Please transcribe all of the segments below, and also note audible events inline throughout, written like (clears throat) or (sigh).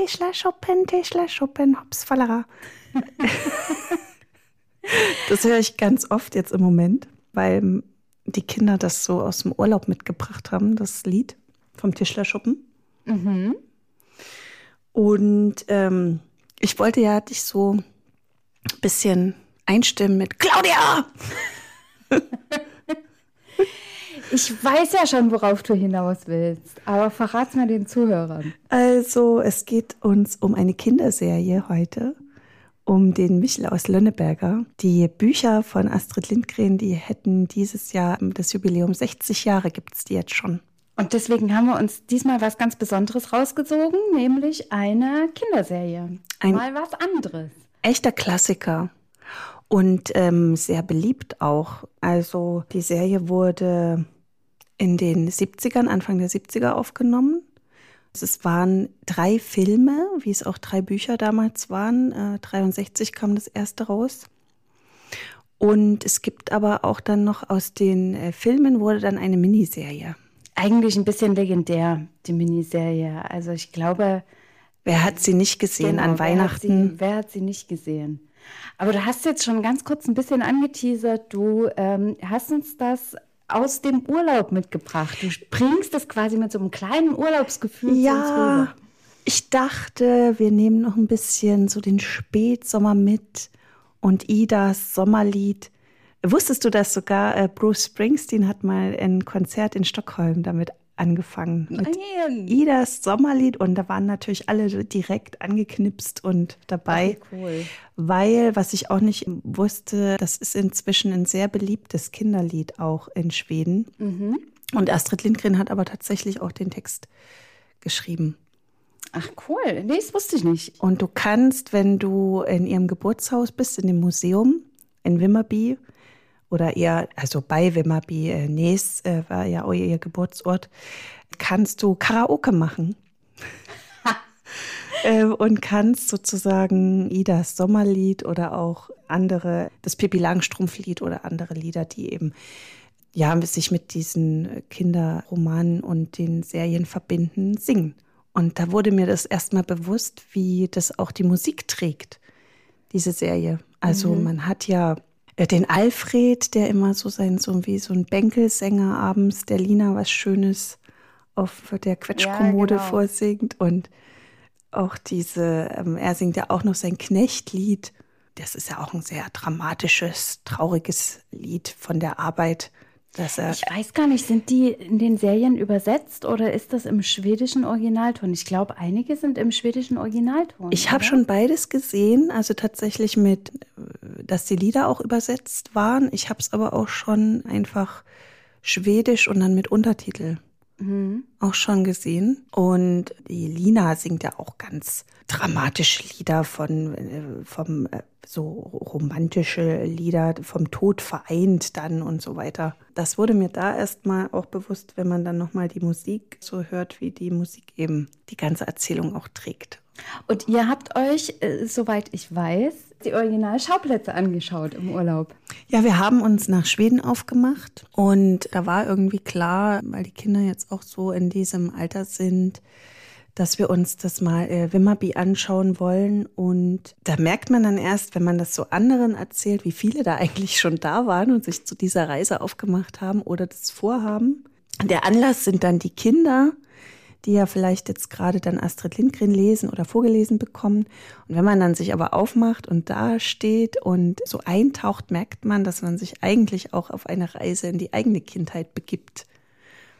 Tischler Schuppen, Tischler Schuppen, hops, Fallera. (laughs) das höre ich ganz oft jetzt im Moment, weil die Kinder das so aus dem Urlaub mitgebracht haben, das Lied vom Tischlerschuppen. Mhm. Und ähm, ich wollte ja dich so ein bisschen einstimmen mit Claudia! (laughs) Ich weiß ja schon, worauf du hinaus willst, aber verrat's mal den Zuhörern. Also, es geht uns um eine Kinderserie heute, um den Michel aus Lönneberger. Die Bücher von Astrid Lindgren, die hätten dieses Jahr das Jubiläum 60 Jahre gibt es die jetzt schon. Und deswegen haben wir uns diesmal was ganz Besonderes rausgezogen, nämlich eine Kinderserie. Ein Mal was anderes. Echter Klassiker und ähm, sehr beliebt auch. Also die Serie wurde in den 70ern, Anfang der 70er aufgenommen. Es waren drei Filme, wie es auch drei Bücher damals waren. Äh, 63 kam das erste raus. Und es gibt aber auch dann noch aus den äh, Filmen wurde dann eine Miniserie. Eigentlich ein bisschen legendär, die Miniserie. Also ich glaube. Wer hat sie nicht gesehen genau, an Weihnachten? Wer hat, sie, wer hat sie nicht gesehen? Aber du hast jetzt schon ganz kurz ein bisschen angeteasert. Du ähm, hast uns das aus dem Urlaub mitgebracht. Du bringst das quasi mit so einem kleinen Urlaubsgefühl ja. Ich dachte, wir nehmen noch ein bisschen so den Spätsommer mit und Idas Sommerlied. Wusstest du, dass sogar äh, Bruce Springsteen hat mal ein Konzert in Stockholm damit angefangen mit Nein. Idas Sommerlied und da waren natürlich alle direkt angeknipst und dabei, Ach, cool. weil, was ich auch nicht wusste, das ist inzwischen ein sehr beliebtes Kinderlied auch in Schweden. Mhm. Und Astrid Lindgren hat aber tatsächlich auch den Text geschrieben. Ach cool, nee, das wusste ich nicht. Und du kannst, wenn du in ihrem Geburtshaus bist, in dem Museum in Wimmerby, oder eher, also bei Wimmerby, äh, Nes äh, war ja auch ihr Geburtsort, kannst du Karaoke machen. (laughs) äh, und kannst sozusagen Idas Sommerlied oder auch andere, das Pippi Langstrumpflied oder andere Lieder, die eben ja, sich mit diesen Kinderromanen und den Serien verbinden, singen. Und da wurde mir das erstmal bewusst, wie das auch die Musik trägt, diese Serie. Also mhm. man hat ja den Alfred, der immer so sein, so wie so ein Bänkelsänger abends der Lina was Schönes auf der Quetschkommode ja, genau. vorsingt und auch diese, ähm, er singt ja auch noch sein Knechtlied. Das ist ja auch ein sehr dramatisches, trauriges Lied von der Arbeit dass er ich weiß gar nicht, sind die in den Serien übersetzt oder ist das im schwedischen Originalton? Ich glaube, einige sind im schwedischen Originalton. Ich habe schon beides gesehen, also tatsächlich mit, dass die Lieder auch übersetzt waren. Ich habe es aber auch schon einfach schwedisch und dann mit Untertitel mhm. auch schon gesehen. Und die Lina singt ja auch ganz dramatische Lieder von äh, vom äh, so romantische Lieder vom Tod vereint dann und so weiter. Das wurde mir da erstmal auch bewusst, wenn man dann nochmal die Musik so hört, wie die Musik eben die ganze Erzählung auch trägt. Und ihr habt euch, äh, soweit ich weiß, die Originalschauplätze angeschaut im Urlaub. Ja, wir haben uns nach Schweden aufgemacht und da war irgendwie klar, weil die Kinder jetzt auch so in diesem Alter sind, dass wir uns das mal äh, Wimmerby anschauen wollen. Und da merkt man dann erst, wenn man das so anderen erzählt, wie viele da eigentlich schon da waren und sich zu dieser Reise aufgemacht haben oder das vorhaben. Der Anlass sind dann die Kinder, die ja vielleicht jetzt gerade dann Astrid Lindgren lesen oder vorgelesen bekommen. Und wenn man dann sich aber aufmacht und da steht und so eintaucht, merkt man, dass man sich eigentlich auch auf eine Reise in die eigene Kindheit begibt.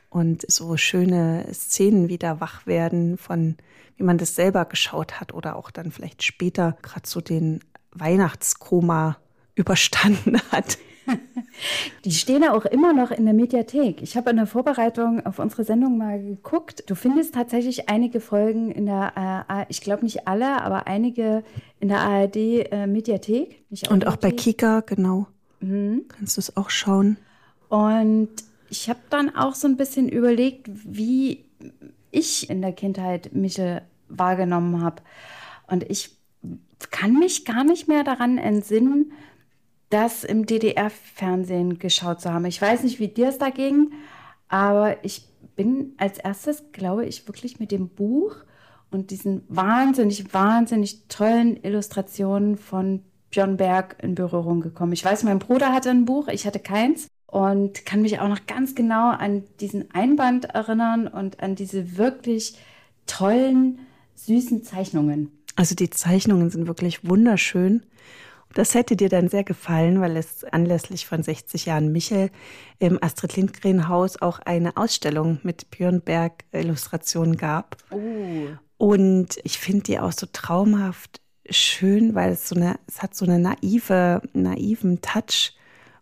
Und so schöne Szenen wieder wach werden von, wie man das selber geschaut hat oder auch dann vielleicht später gerade so den Weihnachtskoma überstanden (laughs) hat. (laughs) Die stehen ja auch immer noch in der Mediathek. Ich habe in der Vorbereitung auf unsere Sendung mal geguckt. Du findest tatsächlich einige Folgen in der, äh, ich glaube nicht alle, aber einige in der ARD äh, Mediathek. Und auch bei Kika, genau. Mhm. Kannst du es auch schauen. Und ich habe dann auch so ein bisschen überlegt, wie ich in der Kindheit Michel wahrgenommen habe. Und ich kann mich gar nicht mehr daran entsinnen, das im DDR-Fernsehen geschaut zu haben. Ich weiß nicht, wie dir es da ging, aber ich bin als erstes, glaube ich, wirklich mit dem Buch und diesen wahnsinnig, wahnsinnig tollen Illustrationen von Björn Berg in Berührung gekommen. Ich weiß, mein Bruder hatte ein Buch, ich hatte keins und kann mich auch noch ganz genau an diesen Einband erinnern und an diese wirklich tollen, süßen Zeichnungen. Also die Zeichnungen sind wirklich wunderschön. Das hätte dir dann sehr gefallen, weil es anlässlich von 60 Jahren Michel im Astrid Lindgren Haus auch eine Ausstellung mit Björn Berg Illustrationen gab. Oh. Und ich finde die auch so traumhaft schön, weil es so eine, es hat so eine naive, naiven Touch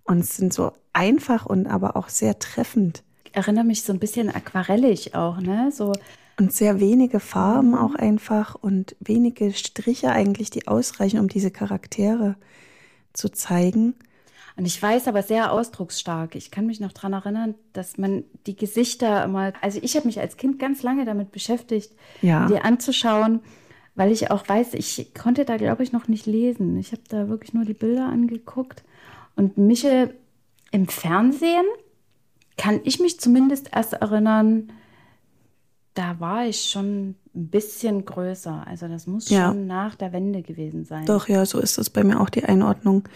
und es sind so einfach und aber auch sehr treffend. Ich erinnere mich so ein bisschen aquarellig auch, ne? So und sehr wenige Farben auch einfach und wenige Striche eigentlich, die ausreichen, um diese Charaktere zu zeigen. Und ich weiß aber sehr ausdrucksstark. Ich kann mich noch daran erinnern, dass man die Gesichter immer, also ich habe mich als Kind ganz lange damit beschäftigt, ja. die anzuschauen, weil ich auch weiß, ich konnte da, glaube ich, noch nicht lesen. Ich habe da wirklich nur die Bilder angeguckt. Und Michel im Fernsehen kann ich mich zumindest erst erinnern, da war ich schon ein bisschen größer. Also das muss ja. schon nach der Wende gewesen sein. Doch, ja, so ist das bei mir auch die Einordnung.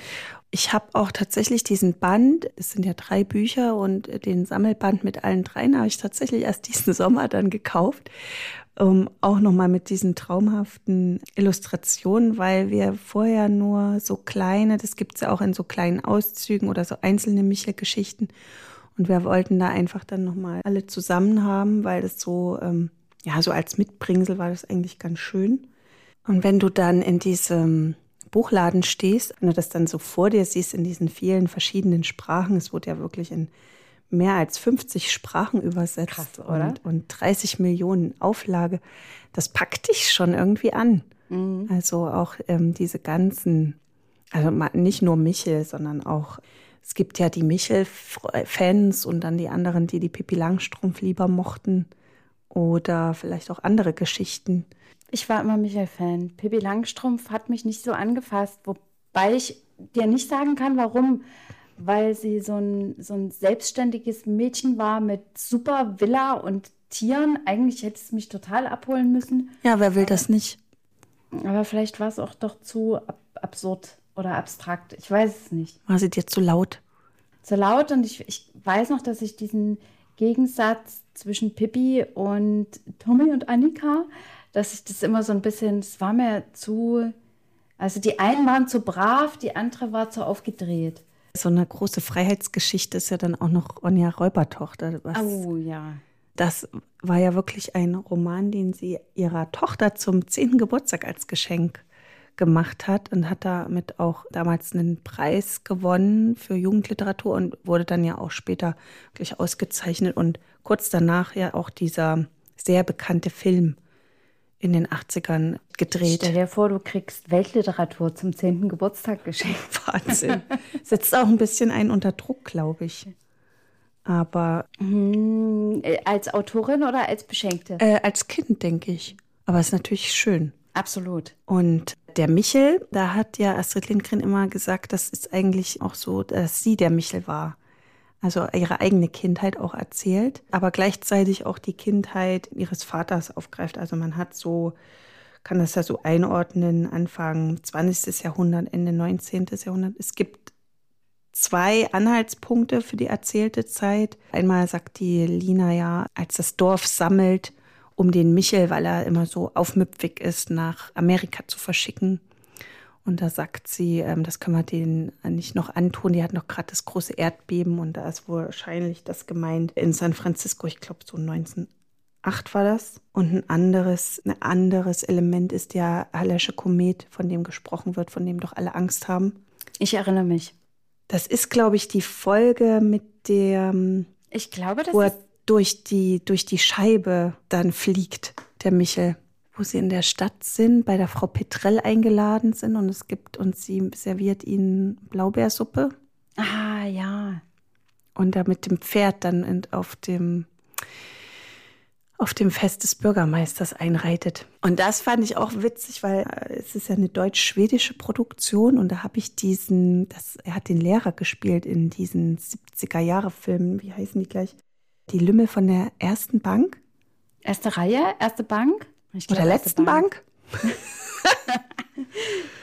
Ich habe auch tatsächlich diesen Band, es sind ja drei Bücher und den Sammelband mit allen dreien habe ich tatsächlich erst diesen (laughs) Sommer dann gekauft. Um, auch nochmal mit diesen traumhaften Illustrationen, weil wir vorher nur so kleine, das gibt es ja auch in so kleinen Auszügen oder so einzelne Michel-Geschichten. Und wir wollten da einfach dann nochmal alle zusammen haben, weil das so, ähm, ja, so als Mitbringsel war das eigentlich ganz schön. Und wenn du dann in diesem Buchladen stehst, wenn du das dann so vor dir siehst in diesen vielen verschiedenen Sprachen, es wurde ja wirklich in mehr als 50 Sprachen übersetzt Krass, oder? Und, und 30 Millionen Auflage, das packt dich schon irgendwie an. Mhm. Also auch ähm, diese ganzen, also nicht nur Michel, sondern auch es gibt ja die Michel-Fans und dann die anderen, die die Pippi Langstrumpf lieber mochten oder vielleicht auch andere Geschichten. Ich war immer Michel-Fan. Pippi Langstrumpf hat mich nicht so angefasst, wobei ich dir nicht sagen kann, warum. Weil sie so ein, so ein selbstständiges Mädchen war mit super Villa und Tieren. Eigentlich hätte es mich total abholen müssen. Ja, wer will das nicht? Aber vielleicht war es auch doch zu ab absurd oder abstrakt. Ich weiß es nicht. War sie dir zu laut? Zu laut und ich, ich weiß noch, dass ich diesen Gegensatz zwischen Pippi und Tommy und Annika, dass ich das immer so ein bisschen, es war mir zu, also die einen waren zu brav, die andere war zu aufgedreht. So eine große Freiheitsgeschichte ist ja dann auch noch Onja Räubertochter. oh ja. Das war ja wirklich ein Roman, den sie ihrer Tochter zum zehnten Geburtstag als Geschenk gemacht hat und hat damit auch damals einen Preis gewonnen für Jugendliteratur und wurde dann ja auch später wirklich ausgezeichnet und kurz danach ja auch dieser sehr bekannte Film in den 80ern gedreht. Stell dir vor, du kriegst Weltliteratur zum 10. Geburtstag geschenkt. (laughs) Wahnsinn. Setzt auch ein bisschen einen unter Druck, glaube ich. Aber. Hm, als Autorin oder als Beschenkte? Äh, als Kind, denke ich. Aber es ist natürlich schön. Absolut. Und der Michel, da hat ja Astrid Lindgren immer gesagt, das ist eigentlich auch so, dass sie der Michel war. Also ihre eigene Kindheit auch erzählt, aber gleichzeitig auch die Kindheit ihres Vaters aufgreift. Also man hat so, kann das ja so einordnen, Anfang 20. Jahrhundert, Ende 19. Jahrhundert. Es gibt zwei Anhaltspunkte für die erzählte Zeit. Einmal sagt die Lina ja, als das Dorf sammelt, um den Michel, weil er immer so aufmüpfig ist, nach Amerika zu verschicken. Und da sagt sie, ähm, das können wir denen nicht noch antun. Die hat noch gerade das große Erdbeben und da ist wahrscheinlich das gemeint in San Francisco, ich glaube so 1908 war das. Und ein anderes, ein anderes Element ist der Hallersche Komet, von dem gesprochen wird, von dem doch alle Angst haben. Ich erinnere mich. Das ist, glaube ich, die Folge mit der. Ähm, ich glaube, das ist durch die, durch die Scheibe dann fliegt, der Michel. Wo sie in der Stadt sind, bei der Frau Petrell eingeladen sind und es gibt und sie serviert ihnen Blaubeersuppe. Ah, ja. Und da mit dem Pferd dann auf dem, auf dem Fest des Bürgermeisters einreitet. Und das fand ich auch witzig, weil äh, es ist ja eine deutsch-schwedische Produktion und da habe ich diesen, das, er hat den Lehrer gespielt in diesen 70er-Jahre-Filmen, wie heißen die gleich? Die Lümmel von der ersten Bank. Erste Reihe, erste Bank? Ich glaub, Oder letzten Bank? (laughs)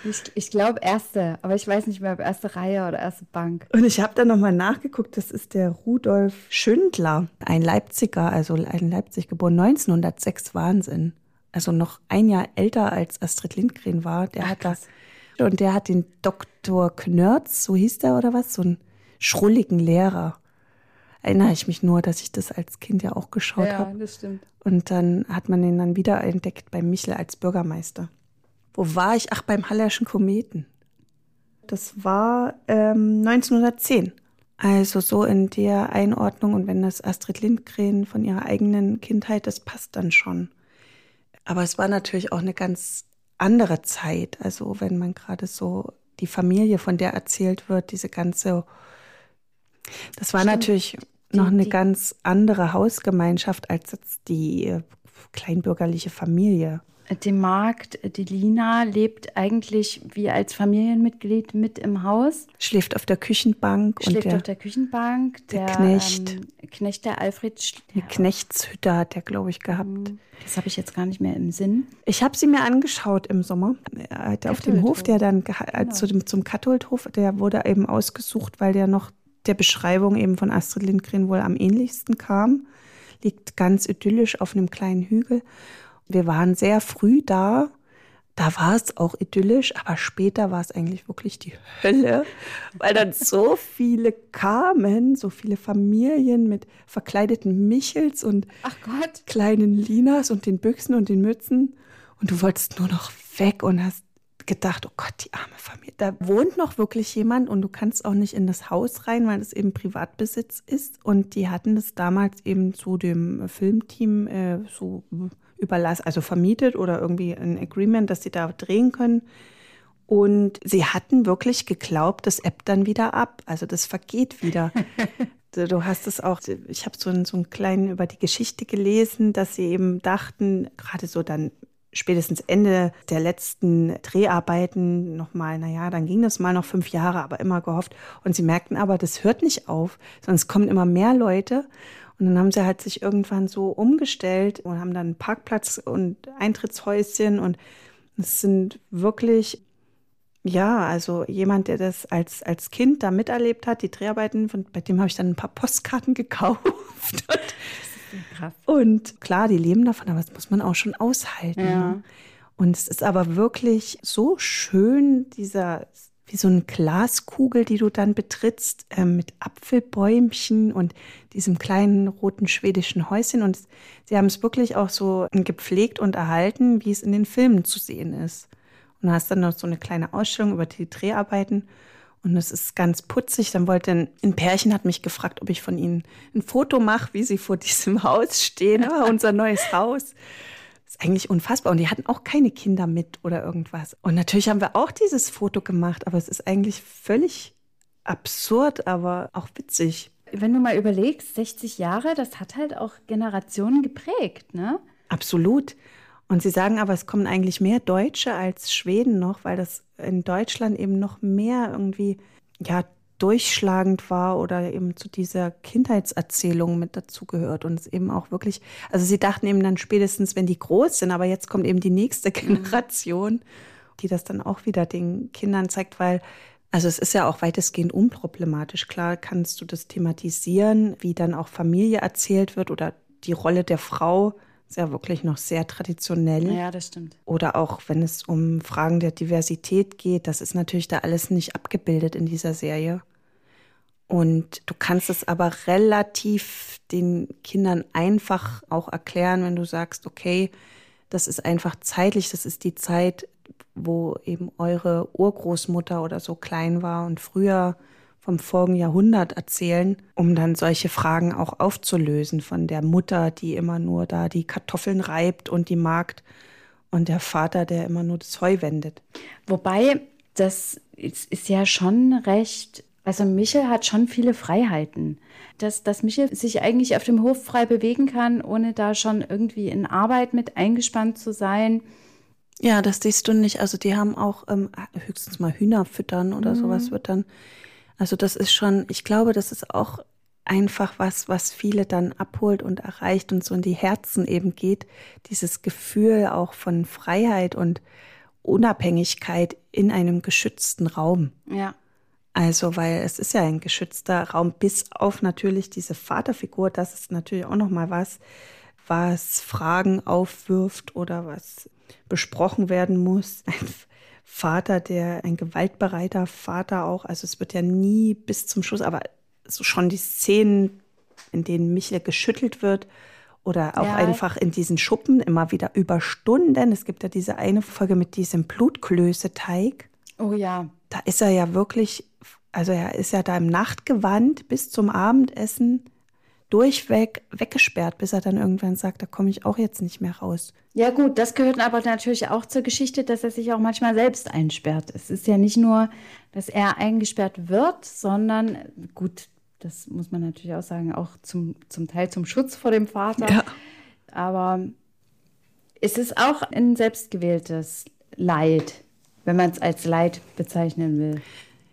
Ich, ich glaube erste, aber ich weiß nicht mehr, ob erste Reihe oder erste Bank. Und ich habe da nochmal nachgeguckt, das ist der Rudolf Schündler, ein Leipziger, also in Leipzig geboren, 1906, Wahnsinn. Also noch ein Jahr älter als Astrid Lindgren war. Der Ach, hat krass. da, und der hat den Dr. Knörz, so hieß der oder was, so einen schrulligen Lehrer. Erinnere ich mich nur, dass ich das als Kind ja auch geschaut habe. das stimmt. Und dann hat man ihn dann wieder entdeckt bei Michel als Bürgermeister. Wo war ich? Ach, beim Hallerschen Kometen. Das war ähm, 1910. Also so in der Einordnung. Und wenn das Astrid Lindgren von ihrer eigenen Kindheit, das passt dann schon. Aber es war natürlich auch eine ganz andere Zeit. Also wenn man gerade so die Familie, von der erzählt wird, diese ganze, das war Stimmt. natürlich noch eine die- ganz andere Hausgemeinschaft als jetzt die äh, kleinbürgerliche Familie. Die Magd, die Lina, lebt eigentlich wie als Familienmitglied mit im Haus. Schläft auf der Küchenbank und Schläft der, auf der Küchenbank. der Knecht. Ähm, Knecht, der Alfred. eine Knechtshütte hat der, glaube ich, gehabt. Das habe ich jetzt gar nicht mehr im Sinn. Ich habe sie mir angeschaut im Sommer. Er hat Auf dem. Hof, der dann äh, Genau. zu dem, zum Katholdhof, der wurde eben ausgesucht, weil der noch der Beschreibung eben von Astrid Lindgren wohl am ähnlichsten kam. Liegt ganz idyllisch auf einem kleinen Hügel. Wir waren sehr früh da. Da war es auch idyllisch, aber später war es eigentlich wirklich die Hölle, weil dann so viele kamen, so viele Familien mit verkleideten Michels und Ach Gott. kleinen Linas und den Büchsen und den Mützen und du wolltest nur noch weg und hast gedacht, oh Gott, die arme Familie. Da wohnt noch wirklich jemand und du kannst auch nicht in das Haus rein, weil es eben Privatbesitz ist. Und die hatten das damals eben zu dem Filmteam äh, so überlassen, also vermietet oder irgendwie ein Agreement, dass sie da drehen können. Und sie hatten wirklich geglaubt, das ebbt dann wieder ab. Also das vergeht wieder. (laughs) Du hast es auch, ich habe so einen, so einen kleinen über die Geschichte gelesen, dass sie eben dachten, gerade so dann spätestens Ende der letzten Dreharbeiten nochmal, naja, dann ging das mal noch fünf Jahre, aber immer gehofft. Und sie merkten aber, das hört nicht auf, sondern es kommen immer mehr Leute. Und dann haben sie halt sich irgendwann so umgestellt und haben dann einen Parkplatz und Eintrittshäuschen und es sind wirklich ja, also jemand, der das als, als Kind da miterlebt hat, die Dreharbeiten, von, bei dem habe ich dann ein paar Postkarten gekauft. (laughs) Krass. Und klar, die leben davon, aber das muss man auch schon aushalten. Ja. ne? Und es ist aber wirklich so schön, dieser, wie so eine Glaskugel, die du dann betrittst, ähm, mit Apfelbäumchen und diesem kleinen roten schwedischen Häuschen. Und sie haben es wirklich auch so gepflegt und erhalten, wie es in den Filmen zu sehen ist. Und du hast dann noch so eine kleine Ausstellung über die Dreharbeiten. Und es ist ganz putzig. Dann wollte ein, ein Pärchen hat mich gefragt, ob ich von ihnen ein Foto mache, wie sie vor (laughs) diesem Haus stehen. Ah, unser neues Haus. Das ist eigentlich unfassbar. Und die hatten auch keine Kinder mit oder irgendwas. Und natürlich haben wir auch dieses Foto gemacht, aber es ist eigentlich völlig absurd, aber auch witzig. Wenn du mal überlegst, 60 Jahre, das hat halt auch Generationen geprägt, ne? Absolut. Und sie sagen aber, es kommen eigentlich mehr Deutsche als Schweden noch, weil das in Deutschland eben noch mehr irgendwie, ja, durchschlagend war oder eben zu dieser Kindheitserzählung mit dazugehört und es eben auch wirklich, also sie dachten eben dann spätestens, wenn die groß sind, aber jetzt kommt eben die nächste Generation, die das dann auch wieder den Kindern zeigt, weil also es ist ja auch weitestgehend unproblematisch. Klar kannst du das thematisieren, wie dann auch Familie erzählt wird oder die Rolle der Frau ist ja wirklich noch sehr traditionell. Ja, das stimmt. Oder auch wenn es um Fragen der Diversität geht, das ist natürlich da alles nicht abgebildet in dieser Serie. Und du kannst es aber relativ den Kindern einfach auch erklären, wenn du sagst, okay, das ist einfach zeitlich, das ist die Zeit, wo eben eure Urgroßmutter oder so klein war und früher vom vorigen Jahrhundert erzählen, um dann solche Fragen auch aufzulösen von der Mutter, die immer nur da die Kartoffeln reibt und die Magd und der Vater, der immer nur das Heu wendet. Wobei, das ist, ja schon recht. Also Michel hat schon viele Freiheiten. Dass, dass Michel sich eigentlich auf dem Hof frei bewegen kann, ohne da schon irgendwie in Arbeit mit eingespannt zu sein. Ja, das siehst du nicht. Also die haben auch ähm, höchstens mal Hühner füttern oder sowas wird dann. Also das ist schon, ich glaube, das ist auch einfach was, was viele dann abholt und erreicht und so in die Herzen eben geht. Dieses Gefühl auch von Freiheit und Unabhängigkeit in einem geschützten Raum. Ja. Also, weil es ist ja ein geschützter Raum, bis auf natürlich diese Vaterfigur, das ist natürlich auch noch mal was, was Fragen aufwirft oder was besprochen werden muss. (laughs) Vater, der ein gewaltbereiter Vater auch, also es wird ja nie bis zum Schluss, aber so schon die Szenen, in denen Michel geschüttelt wird oder auch ja. einfach in diesen Schuppen immer wieder über Stunden. Es gibt ja diese eine Folge mit diesem Blutklöße-Teig. Oh ja. Da ist er ja wirklich, also er ist ja da im Nachtgewand bis zum Abendessen durchweg weggesperrt, bis er dann irgendwann sagt, da komme ich auch jetzt nicht mehr raus. Ja gut, das gehört aber natürlich auch zur Geschichte, dass er sich auch manchmal selbst einsperrt. Es ist ja nicht nur, dass er eingesperrt wird, sondern gut, das muss man natürlich auch sagen, auch zum, zum Teil zum Schutz vor dem Vater. Ja. Aber es ist auch ein selbstgewähltes Leid, wenn man es als Leid bezeichnen will.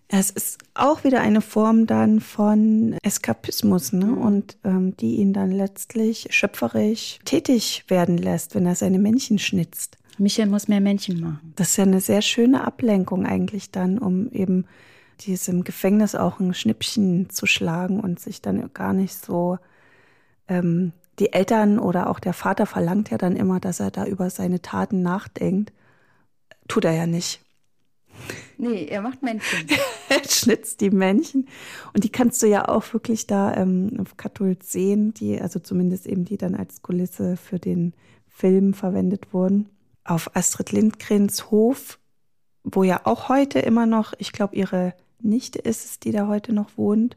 Es ist auch wieder eine Form dann von Eskapismus, ne? Mhm. Und ähm, die ihn dann letztlich schöpferisch tätig werden lässt, wenn er seine Männchen schnitzt. Michael muss mehr Männchen machen. Das ist ja eine sehr schöne Ablenkung eigentlich dann, um eben diesem Gefängnis auch ein Schnippchen zu schlagen und sich dann gar nicht so ähm, die Eltern oder auch der Vater verlangt ja dann immer, dass er da über seine Taten nachdenkt. Tut er ja nicht. Nee, er macht Männchen. (laughs) er schnitzt die Männchen. Und die kannst du ja auch wirklich da ähm, auf Kathult sehen, die, also zumindest eben die dann als Kulisse für den Film verwendet wurden. Auf Astrid Lindgrens Hof, wo ja auch heute immer noch, ich glaube, ihre Nichte ist es, die da heute noch wohnt,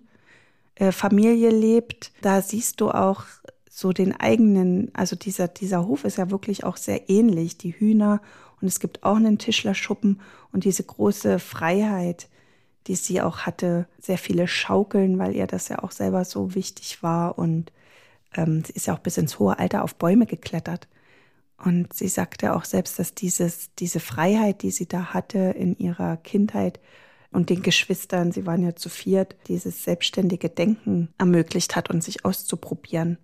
äh, Familie lebt. Da siehst du auch so den eigenen, also dieser, dieser Hof ist ja wirklich auch sehr ähnlich. Die Hühner und es gibt auch einen Tischlerschuppen und diese große Freiheit, die sie auch hatte, sehr viele Schaukeln, weil ihr das ja auch selber so wichtig war. Und ähm, sie ist ja auch bis ins hohe Alter auf Bäume geklettert. Und sie sagte auch selbst, dass dieses, diese Freiheit, die sie da hatte in ihrer Kindheit und den Geschwistern, sie waren ja zu viert, dieses selbstständige Denken ermöglicht hat und sich auszuprobieren.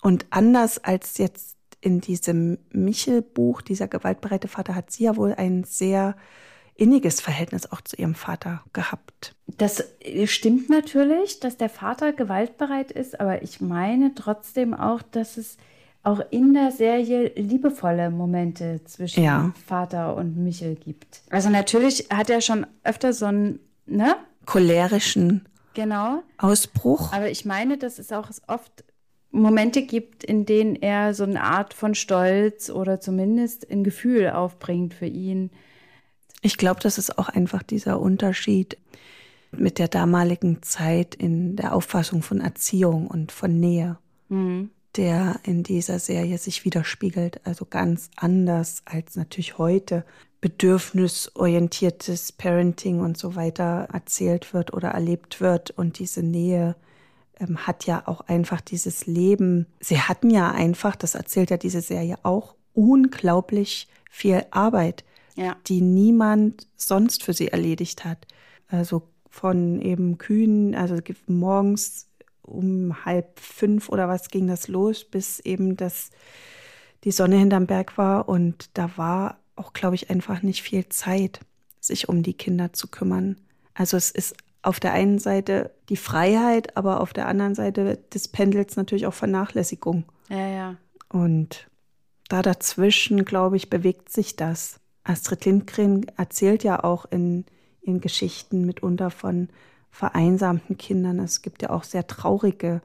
Und anders als jetzt in diesem Michel-Buch, dieser gewaltbereite Vater, hat sie ja wohl ein sehr inniges Verhältnis auch zu ihrem Vater gehabt. Das stimmt natürlich, dass der Vater gewaltbereit ist, aber ich meine trotzdem auch, dass es auch in der Serie liebevolle Momente zwischen ja. Vater und Michel gibt. Also natürlich hat er schon öfter so einen, ne? Cholerischen genau. Ausbruch. Aber ich meine, dass es auch oft Momente gibt, in denen er so eine Art von Stolz oder zumindest ein Gefühl aufbringt für ihn. Ich glaube, das ist auch einfach dieser Unterschied mit der damaligen Zeit in der Auffassung von Erziehung und von Nähe, mhm. der in dieser Serie sich widerspiegelt. Also ganz anders als natürlich heute bedürfnisorientiertes Parenting und so weiter erzählt wird oder erlebt wird und diese Nähe ähm, hat ja auch einfach dieses Leben, sie hatten ja einfach, das erzählt ja diese Serie auch, unglaublich viel Arbeit, ja. die niemand sonst für sie erledigt hat. Also von eben Kühen, also morgens um halb fünf oder was ging das los, bis eben das die Sonne hinterm Berg war und da war auch, glaube ich, einfach nicht viel Zeit, sich um die Kinder zu kümmern. Also es ist auf der einen Seite die Freiheit, aber auf der anderen Seite des Pendels natürlich auch Vernachlässigung. Ja, ja. Und da dazwischen, glaube ich, bewegt sich das. Astrid Lindgren erzählt ja auch in ihren Geschichten mitunter von vereinsamten Kindern. Es gibt ja auch sehr traurige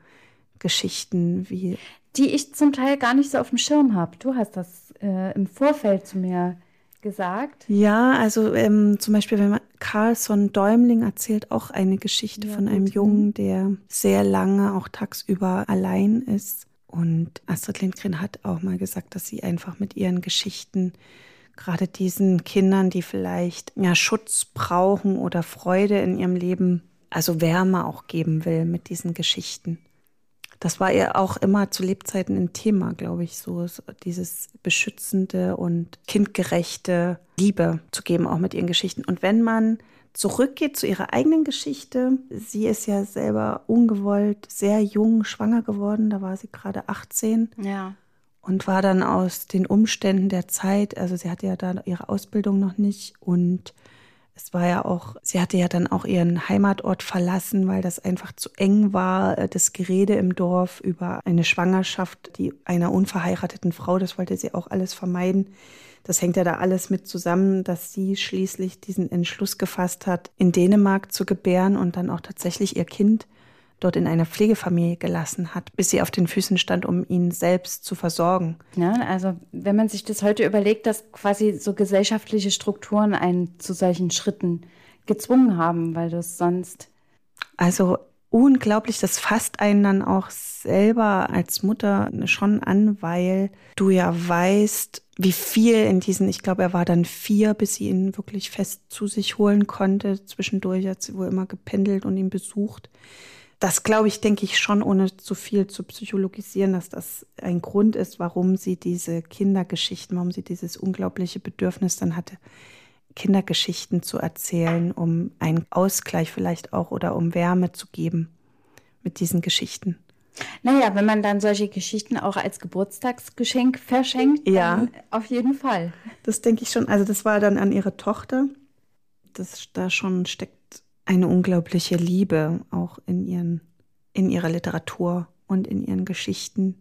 Geschichten, wie. Die ich zum Teil gar nicht so auf dem Schirm habe. Du hast das äh, im Vorfeld zu mir gesagt? Ja, also ähm, zum Beispiel, wenn man Carlson Däumling erzählt auch eine Geschichte ja, von einem gut. Jungen, der sehr lange auch tagsüber allein ist. Und Astrid Lindgren hat auch mal gesagt, dass sie einfach mit ihren Geschichten gerade diesen Kindern, die vielleicht ja Schutz brauchen oder Freude in ihrem Leben, also Wärme auch geben will mit diesen Geschichten das war ihr auch immer zu Lebzeiten ein Thema, glaube ich, so dieses beschützende und kindgerechte Liebe zu geben, auch mit ihren Geschichten. Und wenn man zurückgeht zu ihrer eigenen Geschichte. Sie ist ja selber ungewollt, sehr jung schwanger geworden. Da war sie gerade 18. Ja. Und war dann aus den Umständen der Zeit, also sie hatte ja da ihre Ausbildung noch nicht und es war ja auch, sie hatte ja dann auch ihren Heimatort verlassen, weil das einfach zu eng war. Äh, das Gerede im Dorf über eine Schwangerschaft, die einer unverheirateten Frau, das wollte sie auch alles vermeiden. Das hängt ja da alles mit zusammen, dass sie schließlich diesen Entschluss gefasst hat, in Dänemark zu gebären und dann auch tatsächlich ihr Kind dort in einer Pflegefamilie gelassen hat, bis sie auf den Füßen stand, um ihn selbst zu versorgen. Ja, also wenn man sich das heute überlegt, dass quasi so gesellschaftliche Strukturen einen zu solchen Schritten gezwungen haben, weil das sonst. Also unglaublich, das fasst einen dann auch selber als Mutter schon an, weil du ja weißt, wie viel in diesen, ich glaube, er war dann vier, bis sie ihn wirklich fest zu sich holen konnte. Zwischendurch hat sie wohl immer gependelt und ihn besucht das glaube ich, denke ich schon, ohne zu viel zu psychologisieren, dass das ein Grund ist, warum sie diese Kindergeschichten, warum sie dieses unglaubliche Bedürfnis dann hatte, Kindergeschichten zu erzählen, um einen Ausgleich vielleicht auch oder um Wärme zu geben mit diesen Geschichten. Naja, wenn man dann solche Geschichten auch als Geburtstagsgeschenk verschenkt, ja. auf jeden Fall. Das denke ich schon. Also das war dann an ihre Tochter. Das da schon steckt eine unglaubliche Liebe auch in ihren, in ihrer Literatur und in ihren Geschichten.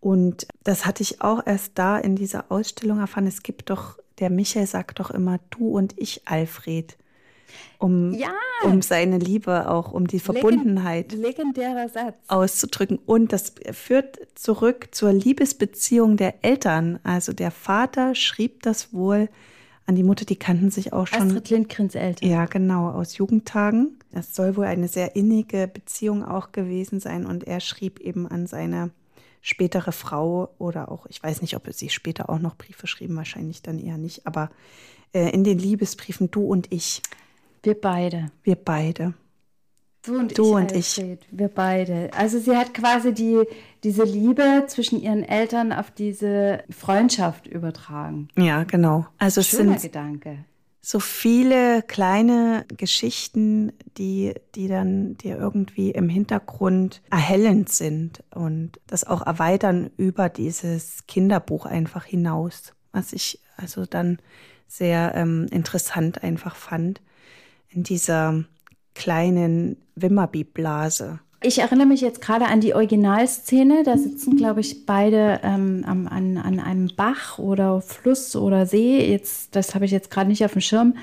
Und das hatte ich auch erst da in dieser Ausstellung erfahren. Es gibt doch, der Michael sagt doch immer, du und ich, Alfred. Um, ja. um seine Liebe auch, um die Verbundenheit legendärer Satz. auszudrücken. Und das führt zurück zur Liebesbeziehung der Eltern. Also der Vater schrieb das wohl an die Mutter, die kannten sich auch schon. Astrid Lindgrens Eltern. Ja, genau, aus Jugendtagen. Das soll wohl eine sehr innige Beziehung auch gewesen sein. Und er schrieb eben an seine spätere Frau oder auch, ich weiß nicht, ob er sie später auch noch Briefe schrieben, wahrscheinlich dann eher nicht, aber äh, in den Liebesbriefen du und ich. Wir beide. Wir beide. Du und du ich. Und ich. Wir beide. Also sie hat quasi die, diese Liebe zwischen ihren Eltern auf diese Freundschaft übertragen. Ja, genau. Also Schöner es sind Gedanke. so viele kleine Geschichten, die, die dann dir irgendwie im Hintergrund erhellend sind und das auch erweitern über dieses Kinderbuch einfach hinaus, was ich also dann sehr ähm, interessant einfach fand in dieser kleinen Wimmerbi-Blase. Ich erinnere mich jetzt gerade an die Originalszene. Da sitzen, glaube ich, beide ähm, an, an einem Bach oder Fluss oder See. Jetzt, das habe ich jetzt gerade nicht auf dem Schirm.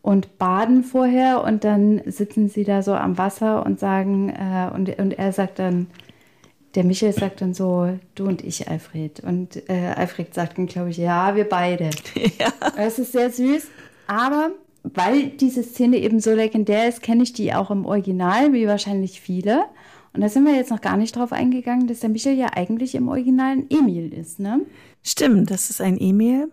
Und baden vorher und dann sitzen sie da so am Wasser und sagen, äh, und, und er sagt dann, der Michael sagt dann so, du und ich, Alfred. Und äh, Alfred sagt dann, glaube ich, ja, wir beide. (laughs) Ja. Das ist sehr süß. Aber weil diese Szene eben so legendär ist, kenne ich die auch im Original, wie wahrscheinlich viele. Und da sind wir jetzt noch gar nicht drauf eingegangen, dass der Michel ja eigentlich im Original ein Emil ist, ne? Stimmt, das ist ein Emil.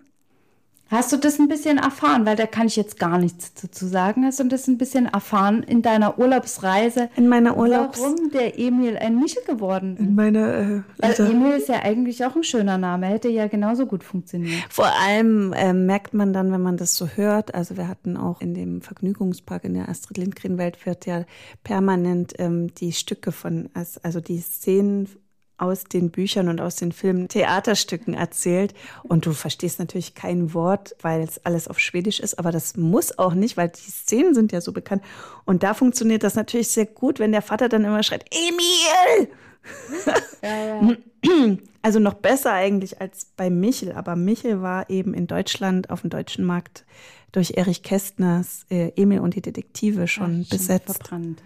Hast du das ein bisschen erfahren? Weil da kann ich jetzt gar nichts dazu sagen. Hast du das ein bisschen erfahren in deiner Urlaubsreise? In meiner Urlaubs... Warum der Emil ein Michel geworden ist? In meiner... Äh, also Emil ist ja eigentlich auch ein schöner Name. Hätte ja genauso gut funktioniert. Vor allem äh, merkt man dann, wenn man das so hört, also wir hatten auch in dem Vergnügungspark in der Astrid Lindgren Welt wird ja permanent ähm, die Stücke von, also die Szenen aus den Büchern und aus den Filmen Theaterstücken erzählt. Und du verstehst natürlich kein Wort, weil es alles auf Schwedisch ist, aber das muss auch nicht, weil die Szenen sind ja so bekannt. Und da funktioniert das natürlich sehr gut, wenn der Vater dann immer schreit, Emil! Ja, ja. (clears throat) Also noch besser eigentlich als bei Michel, aber Michel war eben in Deutschland auf dem deutschen Markt durch Erich Kästners äh, Emil und die Detektive schon Ach, besetzt. Hm.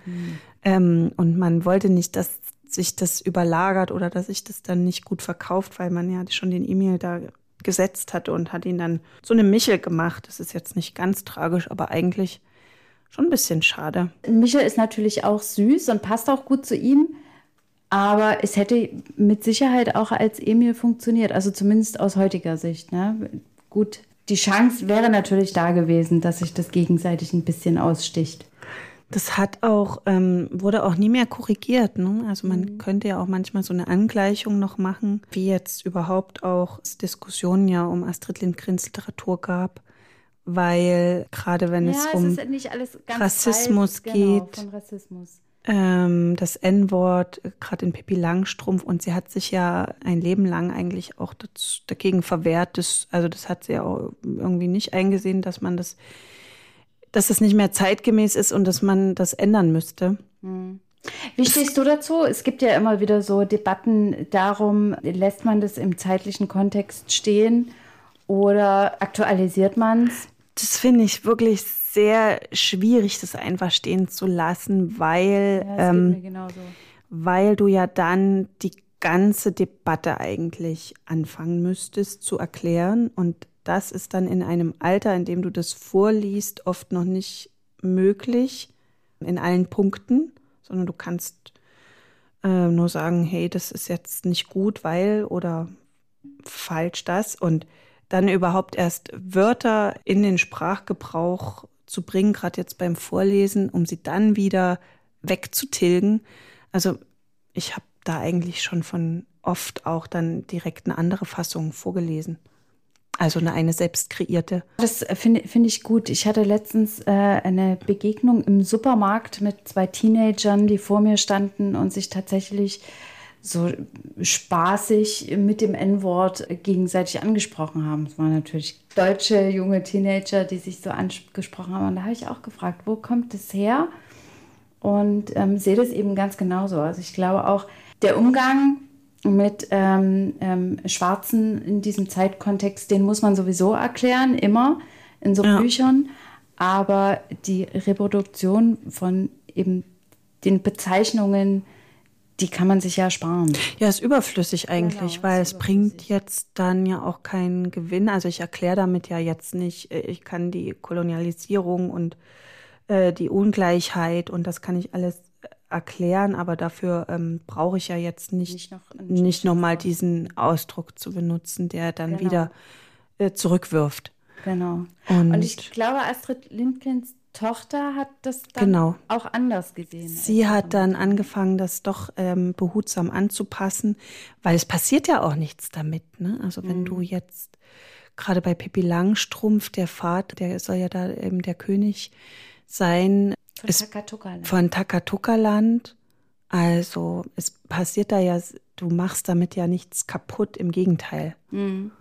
Ähm, und man wollte nicht, dass sich das überlagert oder dass sich das dann nicht gut verkauft, weil man ja schon den E-Mail da gesetzt hatte und hat ihn dann so eine Michel gemacht. Das ist jetzt nicht ganz tragisch, aber eigentlich schon ein bisschen schade. Michel ist natürlich auch süß und passt auch gut zu ihm. Aber es hätte mit Sicherheit auch als Emil funktioniert, also zumindest aus heutiger Sicht. Ne? Gut, die Chance wäre natürlich da gewesen, dass sich das gegenseitig ein bisschen aussticht. Das hat auch, ähm, wurde auch nie mehr korrigiert. Ne? Also man mhm. könnte ja auch manchmal so eine Angleichung noch machen, wie jetzt überhaupt auch es Diskussionen ja um Astrid Lindgrens Literatur gab. weil gerade wenn ja, es es um ganz Rassismus frei, genau, geht. von Rassismus. ähm, das N-Wort, äh, gerade in Pippi Langstrumpf, und sie hat sich ja ein Leben lang eigentlich auch das, dagegen verwehrt. Das, also das hat sie ja auch irgendwie nicht eingesehen, dass man das, dass es nicht mehr zeitgemäß ist und dass man das ändern müsste. Wie stehst du dazu? Es gibt ja immer wieder so Debatten darum, lässt man das im zeitlichen Kontext stehen oder aktualisiert man es? Das finde ich wirklich sehr schwierig, das einfach stehen zu lassen, weil, Ja, ähm, weil du ja dann die ganze Debatte eigentlich anfangen müsstest zu erklären. Und das ist dann in einem Alter, in dem du das vorliest, oft noch nicht möglich in allen Punkten, sondern du kannst äh, nur sagen, hey, das ist jetzt nicht gut, weil oder falsch das. Und dann überhaupt erst Wörter in den Sprachgebrauch zu bringen, gerade jetzt beim Vorlesen, um sie dann wieder wegzutilgen. Also ich habe da eigentlich schon von oft auch dann direkt eine andere Fassung vorgelesen. Also eine, eine selbst kreierte. Das äh, finde find ich gut. Ich hatte letztens äh, eine Begegnung im Supermarkt mit zwei Teenagern, die vor mir standen und sich tatsächlich so spaßig mit dem N-Wort gegenseitig angesprochen haben. Es waren natürlich deutsche junge Teenager, die sich so angesprochen haben. Und da habe ich auch gefragt, wo kommt das her? Und ähm, sehe das eben ganz genauso. Also ich glaube auch, der Umgang mit ähm, ähm, Schwarzen in diesem Zeitkontext, den muss man sowieso erklären, immer in so Ja. Büchern. Aber die Reproduktion von eben den Bezeichnungen, die kann man sich ja sparen. Ja, ist überflüssig eigentlich, Genau, weil es bringt jetzt dann ja auch keinen Gewinn. Also ich erkläre damit ja jetzt nicht, äh, ich kann die Kolonialisierung und äh, die Ungleichheit und das kann ich alles erklären, aber dafür ähm, brauche ich ja jetzt nicht, Nicht noch nicht nochmal diesen Ausdruck zu benutzen, der dann Genau. wieder äh, zurückwirft. Genau. Und- Und, ich glaube, Astrid Lindgrens Tochter hat das dann Genau. auch anders gesehen. Sie hat dann angefangen, das doch ähm, behutsam anzupassen, weil es passiert ja auch nichts damit. Ne? Also wenn Mhm. du jetzt gerade bei Pippi Langstrumpf, der Vater, der soll ja da eben der König sein, Von Takatuka-Land. von Takatuka-Land. Also es passiert da ja, du machst damit ja nichts kaputt, im Gegenteil. Mhm.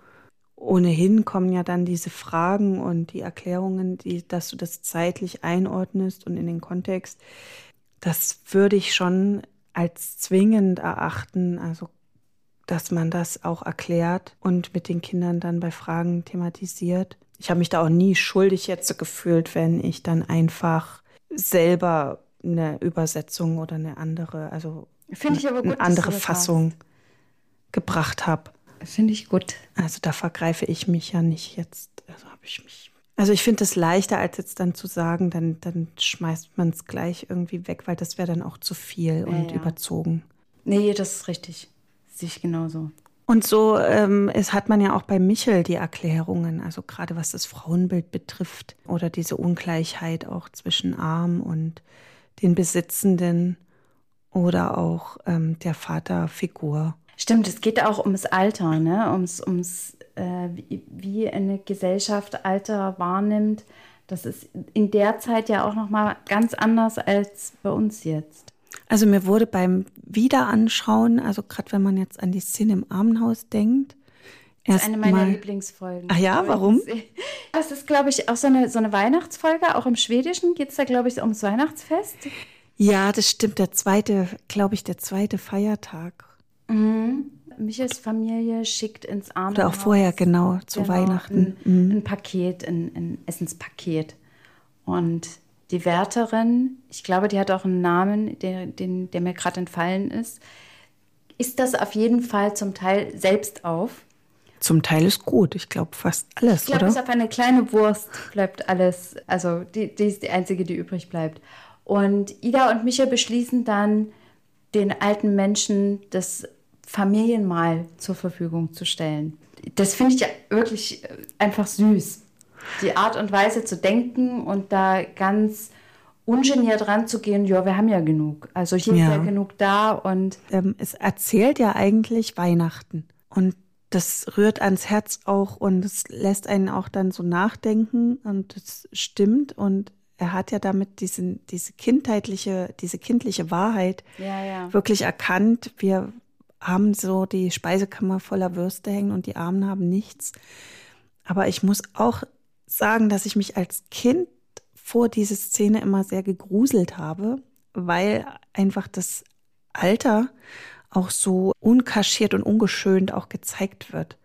Ohnehin kommen ja dann diese Fragen und die Erklärungen, die, dass du das zeitlich einordnest und in den Kontext. Das würde ich schon als zwingend erachten, also dass man das auch erklärt und mit den Kindern dann bei Fragen thematisiert. Ich habe mich da auch nie schuldig jetzt so gefühlt, wenn ich dann einfach selber eine Übersetzung oder eine andere, also Finde ich aber gut, eine andere Fassung gebracht habe. Finde ich gut. Also da vergreife ich mich ja nicht jetzt. Also habe ich mich. Also ich finde es leichter, als jetzt dann zu sagen, dann, dann schmeißt man es gleich irgendwie weg, weil das wäre dann auch zu viel und ja. überzogen. Nee, das ist richtig. Sehe ich genauso. Und so ähm, es hat man ja auch bei Michel die Erklärungen, also gerade was das Frauenbild betrifft oder diese Ungleichheit auch zwischen Arm und den Besitzenden oder auch ähm, der Vaterfigur. Stimmt, es geht auch ums Alter, ne? ums, ums äh, wie, eine Gesellschaft Alter wahrnimmt. Das ist in der Zeit ja auch noch mal ganz anders als bei uns jetzt. Also mir wurde beim Wiederanschauen, also gerade wenn man jetzt an die Szene im Armenhaus denkt, Das ist eine meiner erstmal- Lieblingsfolgen. Ach ja, warum? Das ist, glaube ich, auch so eine, so eine Weihnachtsfolge. Auch im Schwedischen geht es da, glaube ich, ums Weihnachtsfest. Ja, das stimmt. Der zweite, glaube ich, der zweite Feiertag. Michels Familie schickt ins Armenhaus. Oder auch vorher, genau, zu Weihnachten. Ein, ein Paket, ein, ein Essenspaket. Und die Wärterin, ich glaube, die hat auch einen Namen, der, den, der mir gerade entfallen ist, ist das auf jeden Fall zum Teil selbst auf. Zum Teil ist gut. Ich glaube fast alles, Ich glaube, oder? bis auf eine kleine Wurst bleibt alles, also die, die ist die einzige, die übrig bleibt. Und Ida und Micha beschließen dann, den alten Menschen das Familienmahl zur Verfügung zu stellen. Das finde ich ja wirklich äh, einfach süß. Die Art und Weise zu denken und da ganz ungeniert ranzugehen, ja, wir haben ja genug. Also hier Ja. ist ja genug da und ähm, es erzählt ja eigentlich Weihnachten. Und das rührt ans Herz auch und es lässt einen auch dann so nachdenken und es stimmt und er hat ja damit diesen, diese kindheitliche, diese kindliche Wahrheit Ja, ja. wirklich erkannt. Wir haben so die Speisekammer voller Würste hängen und die Armen haben nichts. Aber ich muss auch sagen, dass ich mich als Kind vor diese Szene immer sehr gegruselt habe, weil einfach das Alter auch so unkaschiert und ungeschönt auch gezeigt wird,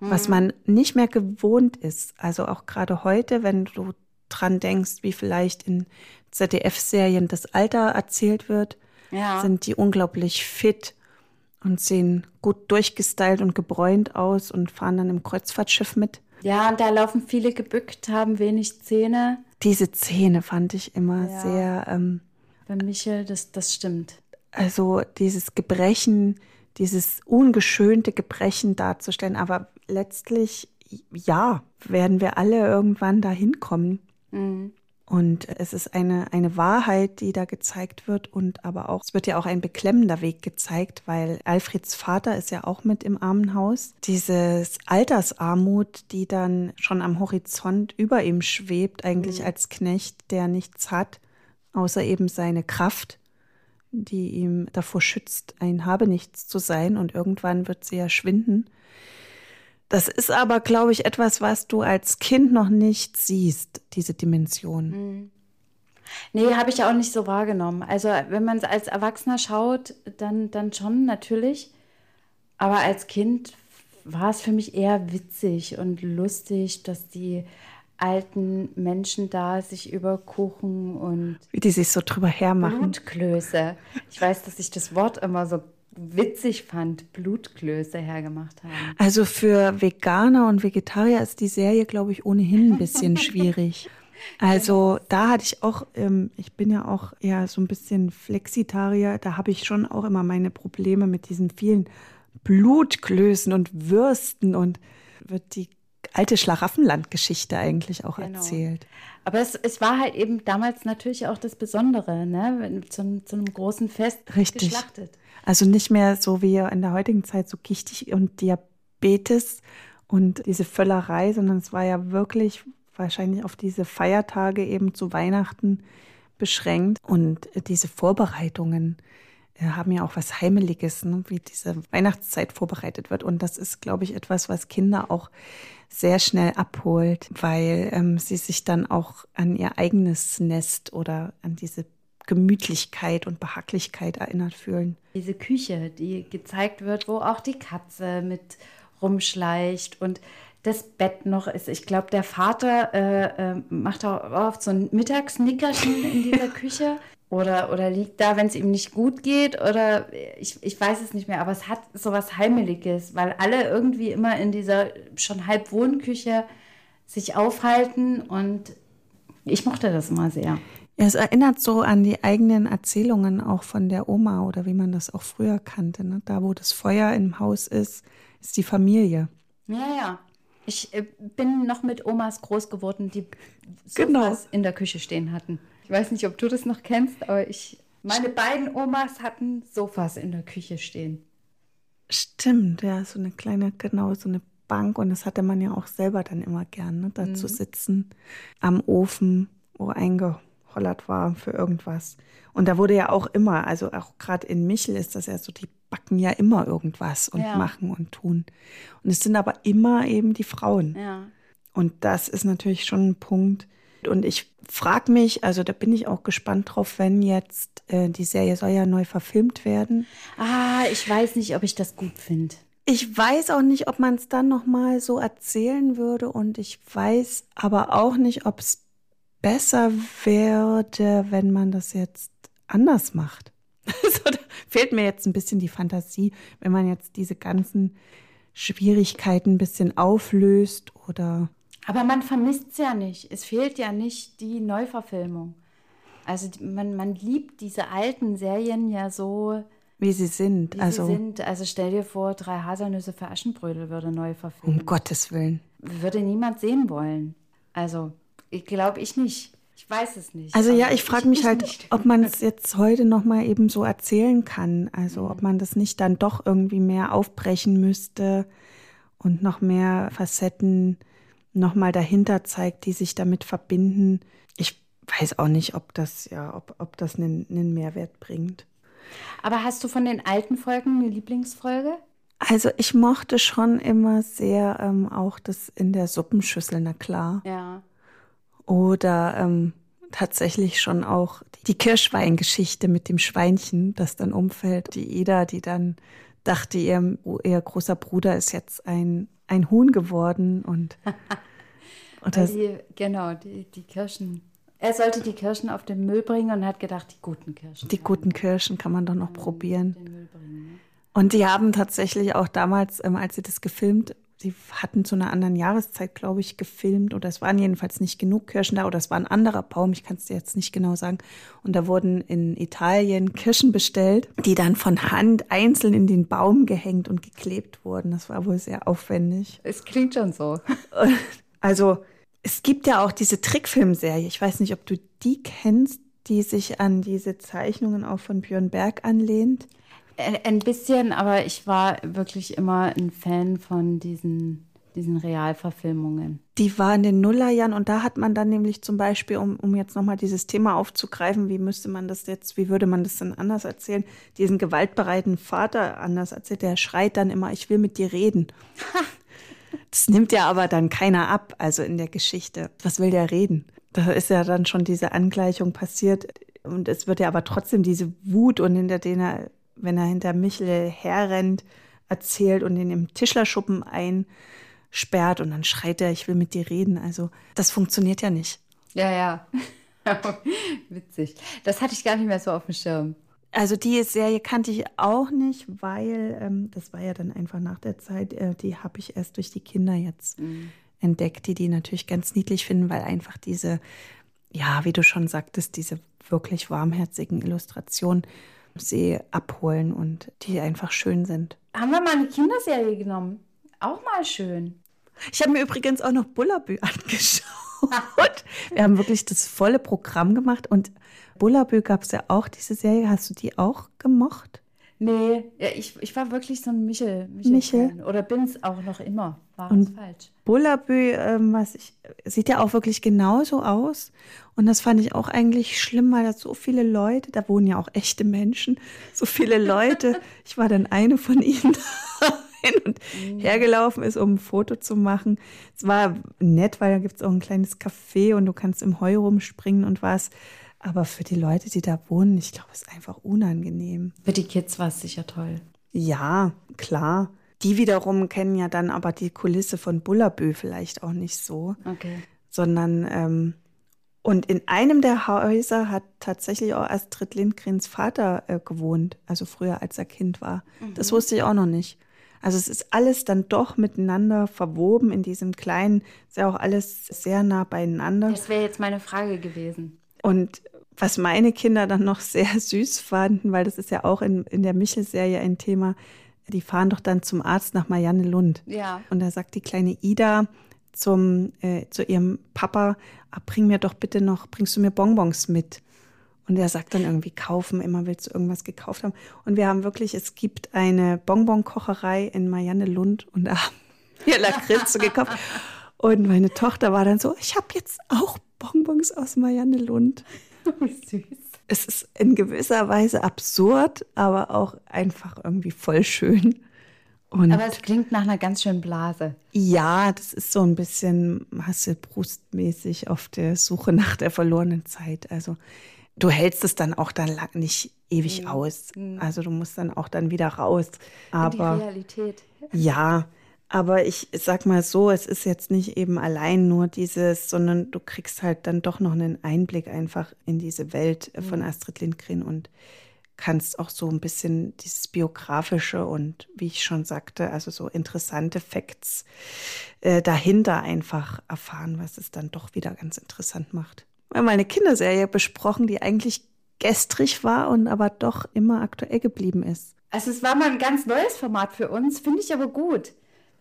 was man nicht mehr gewohnt ist. Also auch gerade heute, wenn du dran denkst, wie vielleicht in ZDF-Serien das Alter erzählt wird, Ja. sind die unglaublich fit und sehen gut durchgestylt und gebräunt aus und fahren dann im Kreuzfahrtschiff mit. Ja, und da laufen viele gebückt, haben wenig Zähne. Diese Szene fand ich immer Ja. sehr, ähm, Bei Michel, das, das stimmt. also dieses Gebrechen, dieses ungeschönte Gebrechen darzustellen. Aber letztlich, ja, werden wir alle irgendwann dahin kommen. Und es ist eine, eine Wahrheit, die da gezeigt wird und aber auch, es wird ja auch ein beklemmender Weg gezeigt, weil Alfreds Vater ist ja auch mit im Armenhaus. Dieses Altersarmut, die dann schon am Horizont über ihm schwebt, eigentlich als Knecht, der nichts hat, außer eben seine Kraft, die ihm davor schützt, ein Habenichts zu sein und irgendwann wird sie ja schwinden. Das ist aber, glaube ich, etwas, was du als Kind noch nicht siehst, diese Dimension. Nee, habe ich auch nicht so wahrgenommen. Also, wenn man es als Erwachsener schaut, dann, dann schon natürlich. Aber als Kind war es für mich eher witzig und lustig, dass die alten Menschen da sich über Kuchen und Wie die sich so drüber hermachen. Blutklöße. Ich weiß, dass ich das Wort immer so witzig fand, Blutklöße hergemacht haben. Also für Veganer und Vegetarier ist die Serie, glaube ich, ohnehin ein bisschen (laughs) schwierig. Also da hatte ich auch, ähm, ich bin ja auch eher so ein bisschen Flexitarier, da habe ich schon auch immer meine Probleme mit diesen vielen Blutklößen und Würsten und wird die alte Schlaraffenland-Geschichte eigentlich auch Genau. erzählt. Aber es, es war halt eben damals natürlich auch das Besondere, ne? Wenn, zu, einem- zu einem großen Fest Richtig. geschlachtet. Also nicht mehr so wie in der heutigen Zeit so gichtig und Diabetes und diese Völlerei, sondern es war ja wirklich wahrscheinlich auf diese Feiertage eben zu Weihnachten beschränkt. Und diese Vorbereitungen äh, haben ja auch was Heimeliges, ne? wie diese Weihnachtszeit vorbereitet wird. Und das ist, glaube ich, etwas, was Kinder auch sehr schnell abholt, weil ähm, sie sich dann auch an ihr eigenes Nest oder an diese Gemütlichkeit und Behaglichkeit erinnert fühlen. Diese Küche, die gezeigt wird, wo auch die Katze mit rumschleicht und das Bett noch ist. Ich glaube, der Vater äh, äh, macht auch oft so ein Mittagsnickerchen in dieser (laughs) Küche. Oder, oder liegt da, wenn es ihm nicht gut geht, oder ich, ich weiß es nicht mehr, aber es hat so was Heimeliges, weil alle irgendwie immer in dieser schon halb Wohnküche sich aufhalten und ich mochte das immer sehr. Ja, es erinnert so an die eigenen Erzählungen auch von der Oma oder wie man das auch früher kannte. Ne? Da, wo das Feuer im Haus ist, ist die Familie. Ja, ja. Ich äh, bin noch mit Omas groß geworden, die Sofas Genau. in der Küche stehen hatten. Ich weiß nicht, ob du das noch kennst, aber ich. Meine beiden Omas hatten Sofas in der Küche stehen. Stimmt, ja, so eine kleine, genau, so eine Bank. Und das hatte man ja auch selber dann immer gern, ne? da zu sitzen am Ofen, wo eingehollert war für irgendwas. Und da wurde ja auch immer, also auch gerade in Michel ist das ja so, die backen ja immer irgendwas und Ja. machen und tun. Und es sind aber immer eben die Frauen. Ja. Und das ist natürlich schon ein Punkt. Und ich frage mich, also da bin ich auch gespannt drauf, wenn jetzt äh, die Serie soll ja neu verfilmt werden. Ah, ich weiß nicht, ob ich das gut finde. Ich weiß auch nicht, ob man es dann noch mal so erzählen würde und ich weiß aber auch nicht, ob es besser würde, wenn man das jetzt anders macht. (laughs) Also, da fehlt mir jetzt ein bisschen die Fantasie, wenn man jetzt diese ganzen Schwierigkeiten ein bisschen auflöst oder Aber man vermisst es ja nicht. Es fehlt ja nicht die Neuverfilmung. Also man, man liebt diese alten Serien ja so, wie sie sind. wie also sie sind. Also stell dir vor, drei Haselnüsse für Aschenbrödel würde neu verfilmt. um Gottes Willen. würde niemand sehen wollen. Also, ich glaube ich nicht. Ich weiß es nicht. Also ja, Aber ich frage mich halt, nicht. ob man es jetzt heute noch mal eben so erzählen kann. Also ob man das nicht dann doch irgendwie mehr aufbrechen müsste und noch mehr Facetten nochmal dahinter zeigt, die sich damit verbinden. Ich weiß auch nicht, ob das ja, ob, ob das einen, einen Mehrwert bringt. Aber hast du von den alten Folgen eine Lieblingsfolge? Also ich mochte schon immer sehr ähm, auch das in der Suppenschüssel, na klar. Ja. Oder ähm, tatsächlich schon auch die Kirschweingeschichte mit dem Schweinchen, das dann umfällt. Die Ida, die dann dachte, ihr, ihr großer Bruder ist jetzt ein, ein Huhn geworden und, (laughs) und die, genau, die, die Kirschen. Er sollte die Kirschen auf den Müll bringen und hat gedacht, die guten Kirschen. Die guten Kirschen kann man doch noch probieren. Ne? Und die haben tatsächlich auch damals, ähm, als sie das gefilmt sie hatten zu einer anderen Jahreszeit, glaube ich, gefilmt oder es waren jedenfalls nicht genug Kirschen da oder es war ein anderer Baum, ich kann es dir jetzt nicht genau sagen. Und da wurden in Italien Kirschen bestellt, die dann von Hand einzeln in den Baum gehängt und geklebt wurden. Das war wohl sehr aufwendig. Es klingt schon so. (laughs) Also es gibt ja auch diese Trickfilmserie, ich weiß nicht, ob du die kennst, die sich an diese Zeichnungen auch von Björn Berg anlehnt. Ein bisschen, aber ich war wirklich immer ein Fan von diesen, diesen Realverfilmungen. Die war in den Nullerjahren und da hat man dann nämlich zum Beispiel, um, um jetzt nochmal dieses Thema aufzugreifen, wie müsste man das jetzt, wie würde man das dann anders erzählen, diesen gewaltbereiten Vater anders erzählt, der schreit dann immer, ich will mit dir reden. (laughs) das nimmt ja aber dann keiner ab, also in der Geschichte. Was will der reden? Da ist ja dann schon diese Angleichung passiert. Und es wird ja aber trotzdem diese Wut und hinter denen wenn er hinter Michel herrennt, erzählt und ihn im Tischlerschuppen einsperrt und dann schreit er, ich will mit dir reden. Also das funktioniert ja nicht. Ja, ja. (laughs) Witzig. Das hatte ich gar nicht mehr so auf dem Schirm. Also die Serie kannte ich auch nicht, weil ähm, das war ja dann einfach nach der Zeit, äh, die habe ich erst durch die Kinder jetzt mhm. entdeckt, die die natürlich ganz niedlich finden, weil einfach diese, ja, wie du schon sagtest, diese wirklich warmherzigen Illustrationen sie abholen und die einfach schön sind. Haben wir mal eine Kinderserie genommen? Auch mal schön. Ich habe mir übrigens auch noch Bullabü (laughs) angeschaut. wir haben wirklich das volle Programm gemacht und Bullabü gab es ja auch, diese Serie. Hast du die auch gemocht? Nee, ja, ich, ich war wirklich so ein Michel. Michel, Michel. Oder bin es auch noch immer. War es falsch. Bullabü, ähm, was ich, sieht ja auch wirklich genauso aus. Und das fand ich auch eigentlich schlimm, weil da so viele Leute, da wohnen ja auch echte Menschen, so viele (laughs) Leute. ich war dann eine von ihnen (laughs) hin und mhm. hergelaufen ist, um ein Foto zu machen. Es war nett, weil da gibt es auch ein kleines Café und du kannst im Heu rumspringen und was. Aber für die Leute, die da wohnen, ich glaube, es ist einfach unangenehm. Für die Kids war es sicher toll. Ja, klar. Die wiederum kennen ja dann aber die Kulisse von Bullabü vielleicht auch nicht so. Okay. Sondern, ähm, und in einem der Häuser hat tatsächlich auch Astrid Lindgrens Vater äh, gewohnt, also früher als er Kind war. Mhm. Das wusste ich auch noch nicht. Also es ist alles dann doch miteinander verwoben in diesem kleinen, ist ja auch alles sehr nah beieinander. Das wäre jetzt meine Frage gewesen. Und was meine Kinder dann noch (laughs) sehr süß fanden, weil das ist ja auch in, in der Michel-Serie ein Thema, die fahren doch dann zum Arzt nach Marianne Lund. Ja. Und da sagt die kleine Ida zum, äh, zu ihrem Papa, ah, bring mir doch bitte noch, bringst du mir Bonbons mit? Und er sagt dann irgendwie kaufen, immer willst du irgendwas gekauft haben. Und wir haben wirklich, es gibt eine Bonbonkocherei in Marianne Lund und da haben (laughs) wir Lakritze gekauft. Und meine Tochter war dann so, ich habe jetzt auch Bonbons aus Marianne Lund. (laughs) Wie süß. Es ist in gewisser Weise absurd, aber auch einfach irgendwie voll schön. Und aber es klingt nach einer ganz schönen Blase. Ja, das ist so ein bisschen Hasselbrustmäßig auf der Suche nach der verlorenen Zeit. Also du hältst es dann auch dann nicht ewig mhm. aus. Mhm. Also du musst dann auch dann wieder raus. Aber In die Realität. Ja, aber ich sag mal so, es ist jetzt nicht eben allein nur dieses, sondern du kriegst halt dann doch noch einen Einblick einfach in diese Welt von mhm. Astrid Lindgren und kannst auch so ein bisschen dieses biografische und wie ich schon sagte, also so interessante Facts äh, dahinter einfach erfahren, was es dann doch wieder ganz interessant macht. Wir haben mal eine Kinderserie besprochen, die eigentlich gestrig war und aber doch immer aktuell geblieben ist. Also es war mal ein ganz neues Format für uns, finde ich aber gut.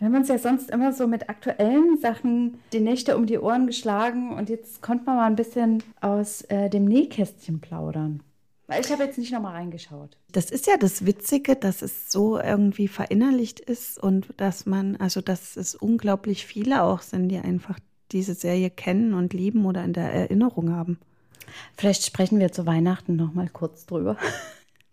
Wir haben uns ja sonst immer so mit aktuellen Sachen die Nächte um die Ohren geschlagen und jetzt konnte man mal ein bisschen aus äh, dem Nähkästchen plaudern. Weil ich habe jetzt nicht nochmal reingeschaut. Das ist ja das Witzige, dass es so irgendwie verinnerlicht ist und dass man, also dass es unglaublich viele auch sind, die einfach diese Serie kennen und lieben oder in der Erinnerung haben. Vielleicht sprechen wir zu Weihnachten nochmal kurz drüber.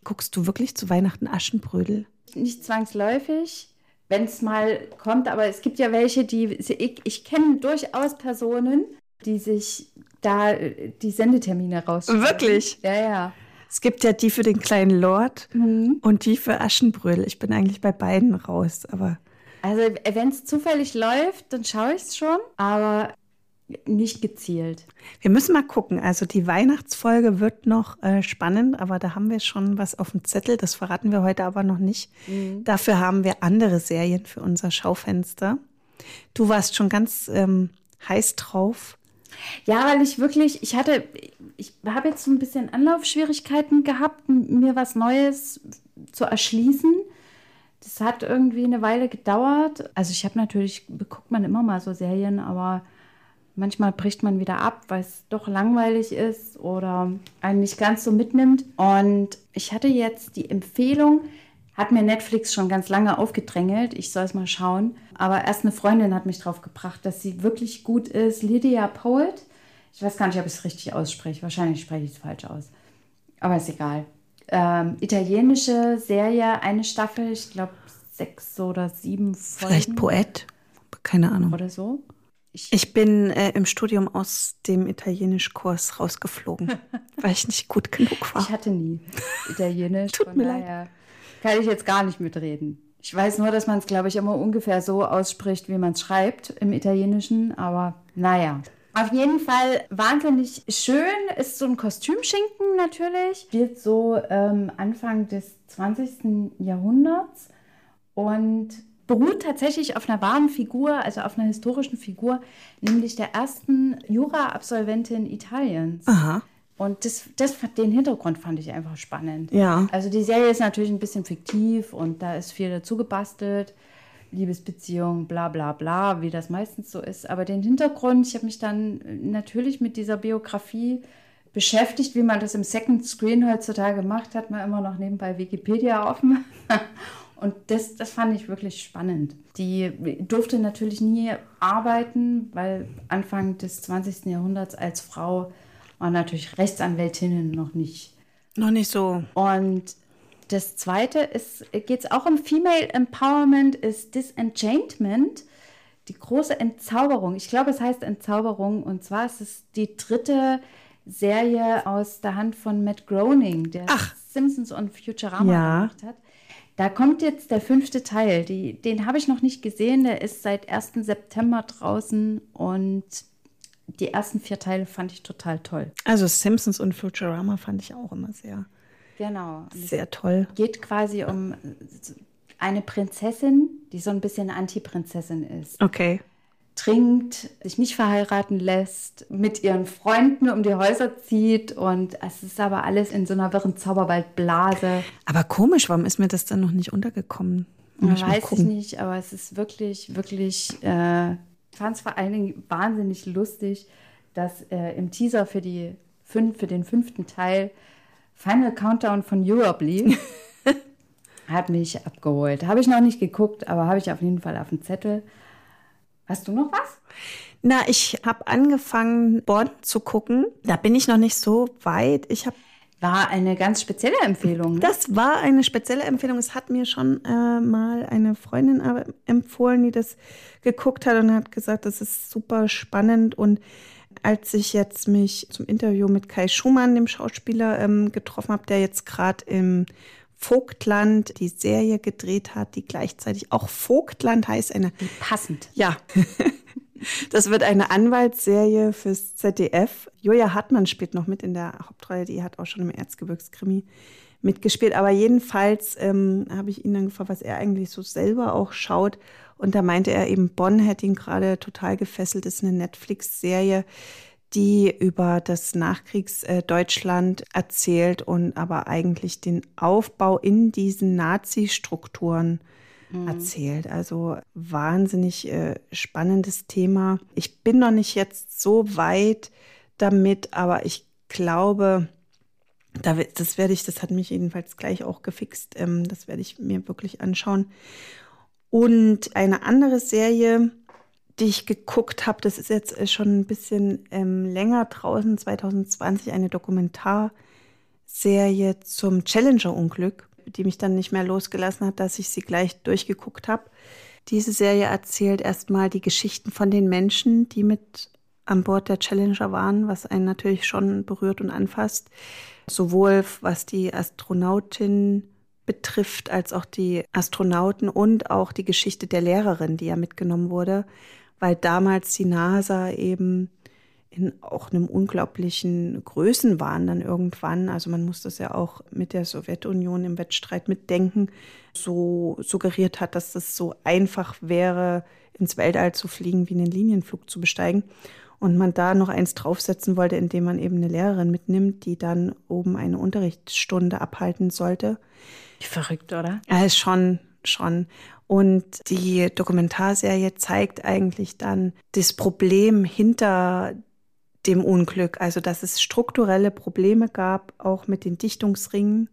Guckst du wirklich zu Weihnachten Aschenbrödel? Nicht zwangsläufig, wenn es mal kommt, aber es gibt ja welche, die ich, ich kenne durchaus Personen, die sich da die Sendetermine rausschreiben. Wirklich? Ja, ja. Es gibt ja die für den kleinen Lord mhm. und die für Aschenbrödel. Ich bin eigentlich bei beiden raus, aber. Also, wenn es zufällig läuft, dann schaue ich es schon, aber nicht gezielt. Wir müssen mal gucken. Also, die Weihnachtsfolge wird noch äh, spannend, aber da haben wir schon was auf dem Zettel. Das verraten wir heute aber noch nicht. Mhm. Dafür haben wir andere Serien für unser Schaufenster. Du warst schon ganz ähm, heiß drauf ja, weil ich wirklich, ich hatte, ich habe jetzt so ein bisschen Anlaufschwierigkeiten gehabt, mir was Neues zu erschließen. Das hat irgendwie eine Weile gedauert. Also ich habe natürlich, guckt man immer mal so Serien, aber manchmal bricht man wieder ab, weil es doch langweilig ist oder einen nicht ganz so mitnimmt. Und ich hatte jetzt die Empfehlung, hat mir Netflix schon ganz lange aufgedrängelt. Ich soll es mal schauen. Aber erst eine Freundin hat mich drauf gebracht, dass sie wirklich gut ist. Lydia Poet. Ich weiß gar nicht, ob ich es richtig ausspreche. Wahrscheinlich spreche ich es falsch aus. Aber ist egal. Ähm, italienische Serie, eine Staffel, ich glaube sechs oder sieben Folgen. Vielleicht Poet, keine Ahnung. Oder so. Ich, ich bin äh, im Studium aus dem Italienischkurs rausgeflogen, (laughs) weil ich nicht gut genug war. Ich hatte nie Italienisch. (laughs) Tut mir leid kann ich jetzt gar nicht mitreden. Ich weiß nur, dass man es, glaube ich, immer ungefähr so ausspricht, wie man es schreibt im Italienischen, aber naja. Auf jeden Fall wahnsinnig schön ist so ein Kostümschinken natürlich. Spielt so ähm, Anfang des 20. Jahrhunderts und beruht tatsächlich auf einer wahren Figur, also auf einer historischen Figur, nämlich der ersten Jura-Absolventin Italiens. Aha. Und das, das, den Hintergrund fand ich einfach spannend. Ja. Also die Serie ist natürlich ein bisschen fiktiv und da ist viel dazu gebastelt. Liebesbeziehung, bla bla bla, wie das meistens so ist. Aber den Hintergrund, ich habe mich dann natürlich mit dieser Biografie beschäftigt, wie man das im Second Screen heutzutage macht, hat man immer noch nebenbei Wikipedia offen. (laughs) Und das, das fand ich wirklich spannend. Die durfte natürlich nie arbeiten, weil Anfang des 20. Jahrhunderts als Frau waren natürlich Rechtsanwältinnen noch nicht. Noch nicht so. Und das zweite ist, geht es auch um Female Empowerment, ist Disenchantment, die große Entzauberung. Ich glaube, es heißt Entzauberung. Und zwar ist es die dritte Serie aus der Hand von Matt Groening, der Ach. Simpsons und Futurama ja. gemacht hat. Da kommt jetzt der fünfte Teil. Die, den habe ich noch nicht gesehen. Der ist seit 1. September draußen und die ersten vier Teile fand ich total toll. Also Simpsons und Futurama fand ich auch immer sehr, genau. sehr toll. Geht quasi um eine Prinzessin, die so ein bisschen Anti-Prinzessin ist. Okay. Trinkt, sich nicht verheiraten lässt, mit ihren Freunden um die Häuser zieht und es ist aber alles in so einer wirren Zauberwaldblase. Aber komisch, warum ist mir das dann noch nicht untergekommen? Muss Weiß ich nicht, aber es ist wirklich, wirklich äh, fand es vor allen Dingen wahnsinnig lustig, dass äh, im Teaser für, die fünf, für den fünften Teil Final Countdown von Europe lief. (laughs) Hat mich abgeholt. Habe ich noch nicht geguckt, aber habe ich auf jeden Fall auf dem Zettel. Hast du noch was? Na, ich habe angefangen, Bonn zu gucken. Da bin ich noch nicht so weit. Ich habe war eine ganz spezielle Empfehlung. Ne? Das war eine spezielle Empfehlung. Es hat mir schon äh, mal eine Freundin empfohlen, die das geguckt hat und hat gesagt, das ist super spannend. Und als ich jetzt mich zum Interview mit Kai Schumann, dem Schauspieler, ähm, getroffen habe, der jetzt gerade im Vogtland die Serie gedreht hat, die gleichzeitig auch Vogtland heißt, eine. Passend. Ja. (laughs) Das wird eine Anwaltsserie fürs ZDF. Julia Hartmann spielt noch mit in der Hauptrolle. Die hat auch schon im Erzgebirgskrimi mitgespielt. Aber jedenfalls ähm, habe ich ihn dann gefragt, was er eigentlich so selber auch schaut. Und da meinte er eben, Bonn hätte ihn gerade total gefesselt. Das ist eine Netflix-Serie, die über das Nachkriegsdeutschland erzählt und aber eigentlich den Aufbau in diesen Nazi-Strukturen mhm. erzählt. Also wahnsinnig äh, spannendes Thema. Ich bin noch nicht jetzt so weit damit, aber ich glaube, das werde ich, das hat mich jedenfalls gleich auch gefixt. Ähm, das werde ich mir wirklich anschauen. Und eine andere Serie, die ich geguckt habe, das ist jetzt äh, schon ein bisschen ähm, länger draußen, 2020, eine Dokumentarserie zum Challenger-Unglück, die mich dann nicht mehr losgelassen hat, dass ich sie gleich durchgeguckt habe. Diese Serie erzählt erstmal die Geschichten von den Menschen, die mit an Bord der Challenger waren, was einen natürlich schon berührt und anfasst. Sowohl was die Astronautin betrifft, als auch die Astronauten und auch die Geschichte der Lehrerin, die ja mitgenommen wurde, weil damals die NASA eben in auch einem unglaublichen Größenwahn dann irgendwann, also man muss das ja auch mit der Sowjetunion im Wettstreit mitdenken, so suggeriert hat, dass es so einfach wäre, ins Weltall zu fliegen, wie einen Linienflug zu besteigen. Und man da noch eins draufsetzen wollte, indem man eben eine Lehrerin mitnimmt, die dann oben eine Unterrichtsstunde abhalten sollte. Verrückt, oder? Ja, ist schon, schon. Und die Dokumentarserie zeigt eigentlich dann das Problem hinter dem Unglück, also dass es strukturelle Probleme gab, auch mit den Dichtungsringen,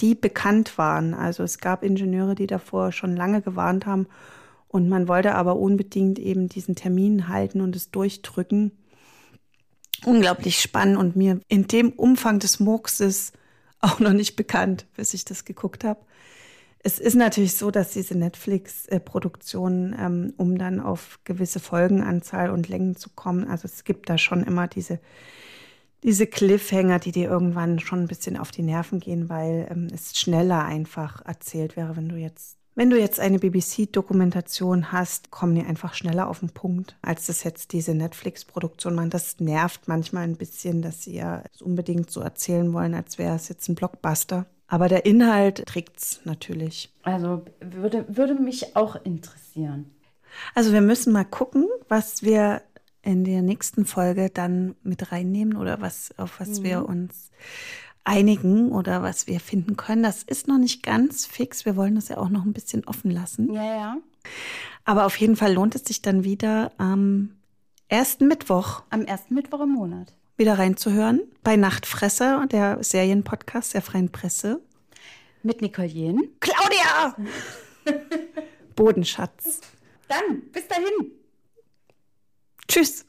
die bekannt waren. Also es gab Ingenieure, die davor schon lange gewarnt haben und man wollte aber unbedingt eben diesen Termin halten und es durchdrücken. Unglaublich spannend und mir in dem Umfang des Murkses auch noch nicht bekannt, bis ich das geguckt habe. Es ist natürlich so, dass diese Netflix-Produktionen, ähm, um dann auf gewisse Folgenanzahl und Längen zu kommen, also es gibt da schon immer diese, diese Cliffhanger, die dir irgendwann schon ein bisschen auf die Nerven gehen, weil ähm, es schneller einfach erzählt wäre, wenn du jetzt wenn du jetzt eine BBC-Dokumentation hast, kommen die einfach schneller auf den Punkt, als das jetzt diese Netflix-Produktion machen. Das nervt manchmal ein bisschen, dass sie ja unbedingt so erzählen wollen, als wäre es jetzt ein Blockbuster. Aber der Inhalt trägt es natürlich. Also würde, würde mich auch interessieren. Also wir müssen mal gucken, was wir in der nächsten Folge dann mit reinnehmen oder was, auf was mhm. wir uns einigen oder was wir finden können. Das ist noch nicht ganz fix. Wir wollen das ja auch noch ein bisschen offen lassen. Ja, ja. Aber auf jeden Fall lohnt es sich dann wieder am ersten Mittwoch. Am ersten Mittwoch im Monat wieder reinzuhören bei Nachtfresser, der Serienpodcast der Freien Presse. Mit Nicole Jen. Claudia! (laughs) Bodenschatz. Dann, bis dahin. Tschüss.